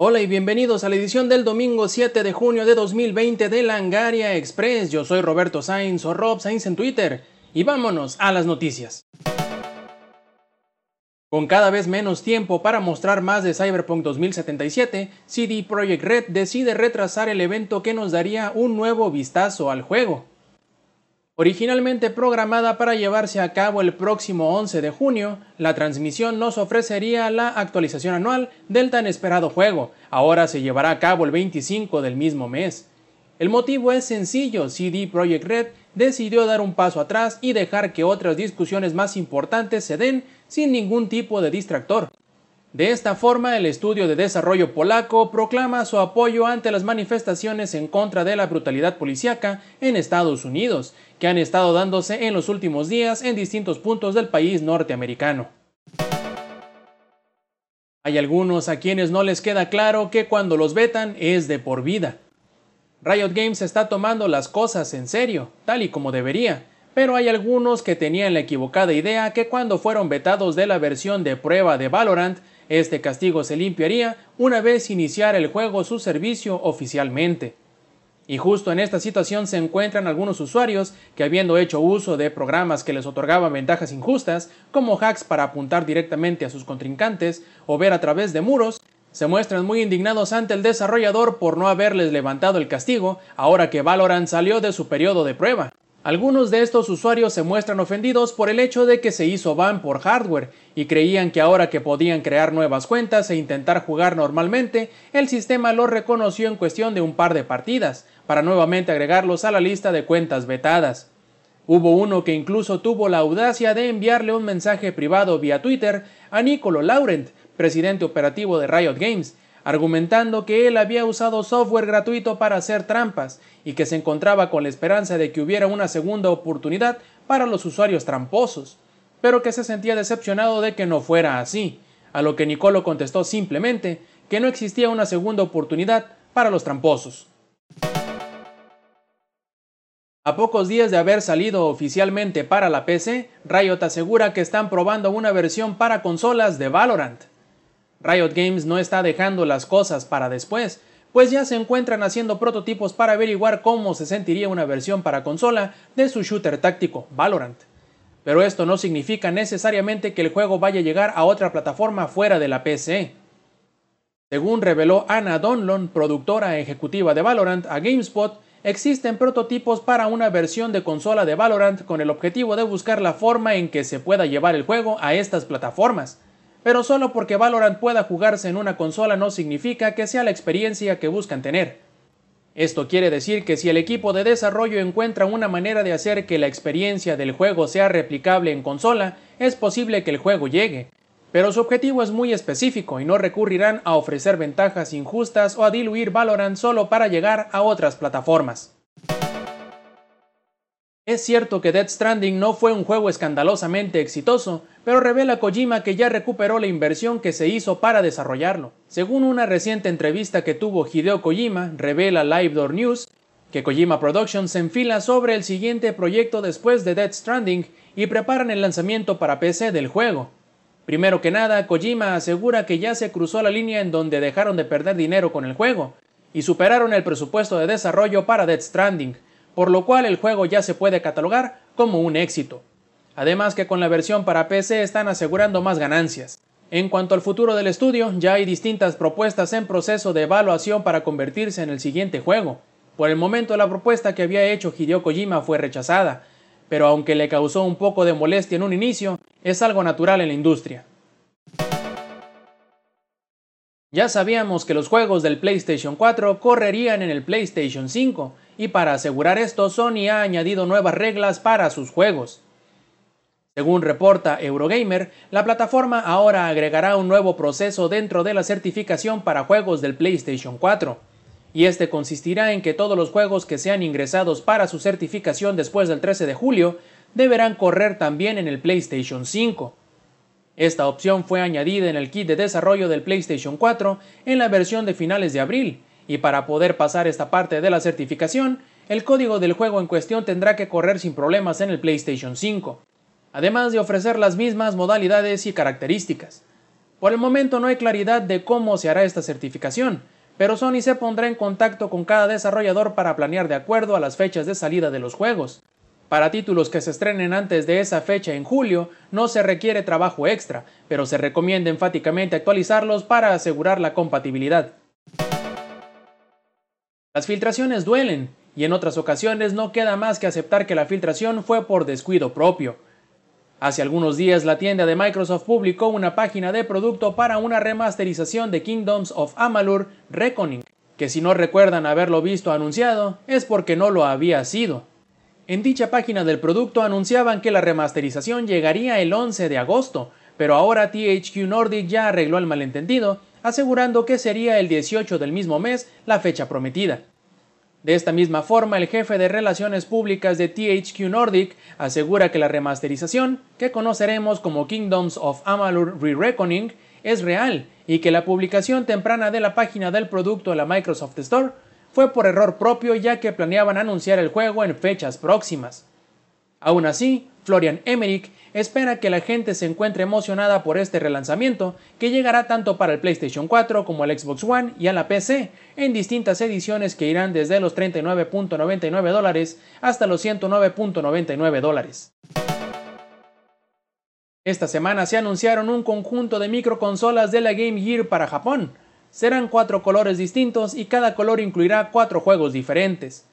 Hola y bienvenidos a la edición del domingo 7 de junio de 2020 de Langaria Express. Yo soy Roberto Sainz o Rob Sainz en Twitter y vámonos a las noticias. Con cada vez menos tiempo para mostrar más de Cyberpunk 2077, CD Projekt Red decide retrasar el evento que nos daría un nuevo vistazo al juego. Originalmente programada para llevarse a cabo el próximo 11 de junio, la transmisión nos ofrecería la actualización anual del tan esperado juego. Ahora se llevará a cabo el 25 del mismo mes. El motivo es sencillo, CD Projekt Red decidió dar un paso atrás y dejar que otras discusiones más importantes se den sin ningún tipo de distractor. De esta forma, el estudio de desarrollo polaco proclama su apoyo ante las manifestaciones en contra de la brutalidad policíaca en Estados Unidos, que han estado dándose en los últimos días en distintos puntos del país norteamericano. Hay algunos a quienes no les queda claro que cuando los vetan es de por vida. Riot Games está tomando las cosas en serio, tal y como debería, pero hay algunos que tenían la equivocada idea que cuando fueron vetados de la versión de prueba de Valorant, este castigo se limpiaría una vez iniciara el juego su servicio oficialmente. Y justo en esta situación se encuentran algunos usuarios que habiendo hecho uso de programas que les otorgaban ventajas injustas, como hacks para apuntar directamente a sus contrincantes o ver a través de muros, se muestran muy indignados ante el desarrollador por no haberles levantado el castigo ahora que Valorant salió de su periodo de prueba. Algunos de estos usuarios se muestran ofendidos por el hecho de que se hizo ban por hardware y creían que ahora que podían crear nuevas cuentas e intentar jugar normalmente, el sistema los reconoció en cuestión de un par de partidas, para nuevamente agregarlos a la lista de cuentas vetadas. Hubo uno que incluso tuvo la audacia de enviarle un mensaje privado vía Twitter a Nicolo Laurent, presidente operativo de Riot Games, argumentando que él había usado software gratuito para hacer trampas y que se encontraba con la esperanza de que hubiera una segunda oportunidad para los usuarios tramposos, pero que se sentía decepcionado de que no fuera así, a lo que Nicolo contestó simplemente que no existía una segunda oportunidad para los tramposos. A pocos días de haber salido oficialmente para la PC, Riot asegura que están probando una versión para consolas de Valorant. Riot Games no está dejando las cosas para después, pues ya se encuentran haciendo prototipos para averiguar cómo se sentiría una versión para consola de su shooter táctico Valorant. Pero esto no significa necesariamente que el juego vaya a llegar a otra plataforma fuera de la PC. Según reveló Anna Donlon, productora ejecutiva de Valorant, a GameSpot, existen prototipos para una versión de consola de Valorant con el objetivo de buscar la forma en que se pueda llevar el juego a estas plataformas pero solo porque Valorant pueda jugarse en una consola no significa que sea la experiencia que buscan tener. Esto quiere decir que si el equipo de desarrollo encuentra una manera de hacer que la experiencia del juego sea replicable en consola, es posible que el juego llegue, pero su objetivo es muy específico y no recurrirán a ofrecer ventajas injustas o a diluir Valorant solo para llegar a otras plataformas. Es cierto que Death Stranding no fue un juego escandalosamente exitoso, pero revela Kojima que ya recuperó la inversión que se hizo para desarrollarlo. Según una reciente entrevista que tuvo Hideo Kojima, revela Live Door News, que Kojima Productions se enfila sobre el siguiente proyecto después de Death Stranding y preparan el lanzamiento para PC del juego. Primero que nada, Kojima asegura que ya se cruzó la línea en donde dejaron de perder dinero con el juego, y superaron el presupuesto de desarrollo para Death Stranding, por lo cual el juego ya se puede catalogar como un éxito. Además que con la versión para PC están asegurando más ganancias. En cuanto al futuro del estudio, ya hay distintas propuestas en proceso de evaluación para convertirse en el siguiente juego. Por el momento la propuesta que había hecho Hideo Kojima fue rechazada, pero aunque le causó un poco de molestia en un inicio, es algo natural en la industria. Ya sabíamos que los juegos del PlayStation 4 correrían en el PlayStation 5, y para asegurar esto Sony ha añadido nuevas reglas para sus juegos. Según reporta Eurogamer, la plataforma ahora agregará un nuevo proceso dentro de la certificación para juegos del PlayStation 4, y este consistirá en que todos los juegos que sean ingresados para su certificación después del 13 de julio deberán correr también en el PlayStation 5. Esta opción fue añadida en el kit de desarrollo del PlayStation 4 en la versión de finales de abril, y para poder pasar esta parte de la certificación, el código del juego en cuestión tendrá que correr sin problemas en el PlayStation 5. además de ofrecer las mismas modalidades y características. Por el momento no hay claridad de cómo se hará esta certificación, pero Sony se pondrá en contacto con cada desarrollador para planear de acuerdo a las fechas de salida de los juegos. Para títulos que se estrenen antes de esa fecha en julio, no se requiere trabajo extra, pero se recomienda enfáticamente actualizarlos para asegurar la compatibilidad. Las filtraciones duelen, y en otras ocasiones no queda más que aceptar que la filtración fue por descuido propio. Hace algunos días la tienda de Microsoft publicó una página de producto para una remasterización de Kingdoms of Amalur Reckoning, que si no recuerdan haberlo visto anunciado es porque no lo había sido. En dicha página del producto anunciaban que la remasterización llegaría el 11 de agosto, pero ahora THQ Nordic ya arregló el malentendido, asegurando que sería el 18 del mismo mes la fecha prometida. De esta misma forma, el jefe de relaciones públicas de THQ Nordic asegura que la remasterización, que conoceremos como Kingdoms of Amalur Re-Reckoning, es real y que la publicación temprana de la página del producto en la Microsoft Store fue por error propio ya que planeaban anunciar el juego en fechas próximas. Aún así, Florian Emmerich espera que la gente se encuentre emocionada por este relanzamiento, que llegará tanto para el PlayStation 4 como al Xbox One y a la PC, en distintas ediciones que irán desde los 39.99 dólares hasta los 109.99 dólares. Esta semana se anunciaron un conjunto de microconsolas de la Game Gear para Japón. Serán cuatro colores distintos y cada color incluirá cuatro juegos diferentes.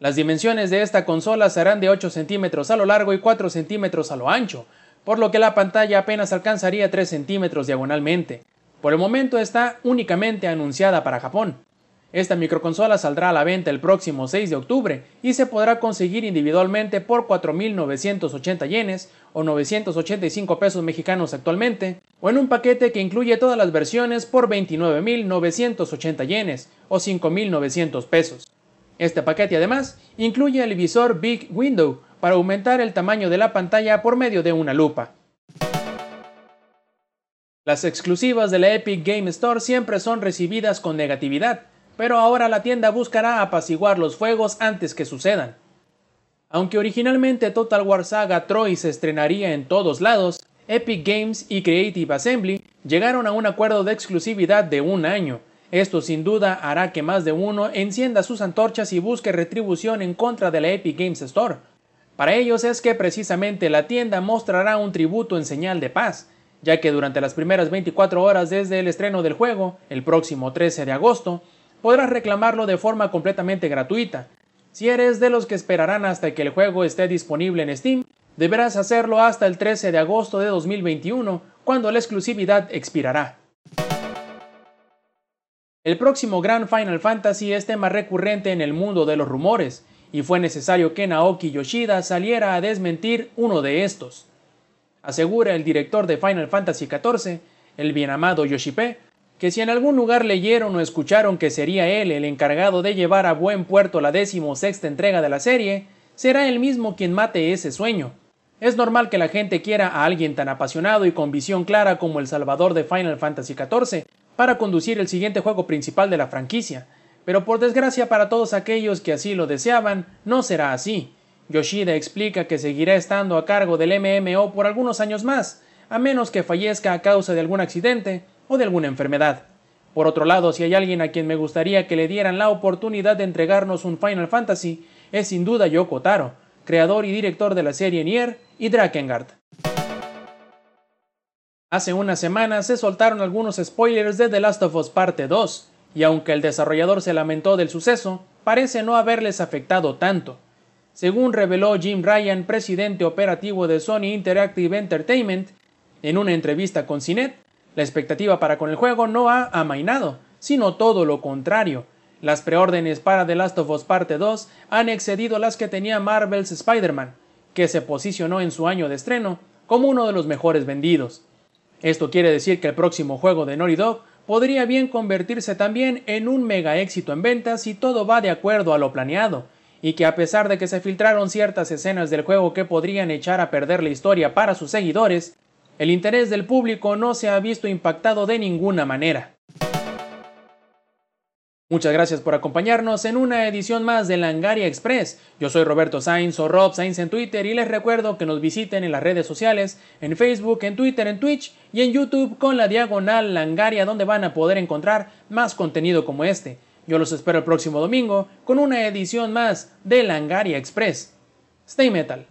Las dimensiones de esta consola serán de 8 centímetros a lo largo y 4 centímetros a lo ancho, por lo que la pantalla apenas alcanzaría 3 centímetros diagonalmente. Por el momento está únicamente anunciada para Japón. Esta microconsola saldrá a la venta el próximo 6 de octubre y se podrá conseguir individualmente por 4.980 yenes o 985 pesos mexicanos actualmente, o en un paquete que incluye todas las versiones por 29.980 yenes o 5.900 pesos. Este paquete además incluye el visor Big Window para aumentar el tamaño de la pantalla por medio de una lupa. Las exclusivas de la Epic Game Store siempre son recibidas con negatividad, pero ahora la tienda buscará apaciguar los fuegos antes que sucedan. Aunque originalmente Total War Saga Troy se estrenaría en todos lados, Epic Games y Creative Assembly llegaron a un acuerdo de exclusividad de un año, esto sin duda hará que más de uno encienda sus antorchas y busque retribución en contra de la Epic Games Store. Para ellos es que precisamente la tienda mostrará un tributo en señal de paz, ya que durante las primeras 24 horas desde el estreno del juego, el próximo 13 de agosto, podrás reclamarlo de forma completamente gratuita. Si eres de los que esperarán hasta que el juego esté disponible en Steam, deberás hacerlo hasta el 13 de agosto de 2021, cuando la exclusividad expirará. El próximo gran Final Fantasy es tema recurrente en el mundo de los rumores, y fue necesario que Naoki Yoshida saliera a desmentir uno de estos. Asegura el director de Final Fantasy XIV, el bien amado Yoshipe, que si en algún lugar leyeron o escucharon que sería él el encargado de llevar a buen puerto la sexta entrega de la serie, será él mismo quien mate ese sueño. Es normal que la gente quiera a alguien tan apasionado y con visión clara como el salvador de Final Fantasy XIV, para conducir el siguiente juego principal de la franquicia, pero por desgracia para todos aquellos que así lo deseaban, no será así. Yoshida explica que seguirá estando a cargo del MMO por algunos años más, a menos que fallezca a causa de algún accidente o de alguna enfermedad. Por otro lado, si hay alguien a quien me gustaría que le dieran la oportunidad de entregarnos un Final Fantasy, es sin duda Yoko Taro, creador y director de la serie Nier y Drakengard. Hace unas semanas se soltaron algunos spoilers de The Last of Us Parte 2, y aunque el desarrollador se lamentó del suceso, parece no haberles afectado tanto. Según reveló Jim Ryan, presidente operativo de Sony Interactive Entertainment, en una entrevista con CINET, la expectativa para con el juego no ha amainado, sino todo lo contrario. Las preórdenes para The Last of Us Parte 2 han excedido las que tenía Marvel's Spider-Man, que se posicionó en su año de estreno como uno de los mejores vendidos. Esto quiere decir que el próximo juego de Naughty Dog podría bien convertirse también en un mega éxito en ventas si todo va de acuerdo a lo planeado, y que a pesar de que se filtraron ciertas escenas del juego que podrían echar a perder la historia para sus seguidores, el interés del público no se ha visto impactado de ninguna manera. Muchas gracias por acompañarnos en una edición más de Langaria Express. Yo soy Roberto Sainz o Rob Sainz en Twitter y les recuerdo que nos visiten en las redes sociales, en Facebook, en Twitter, en Twitch y en YouTube con la diagonal Langaria donde van a poder encontrar más contenido como este. Yo los espero el próximo domingo con una edición más de Langaria Express. Stay Metal.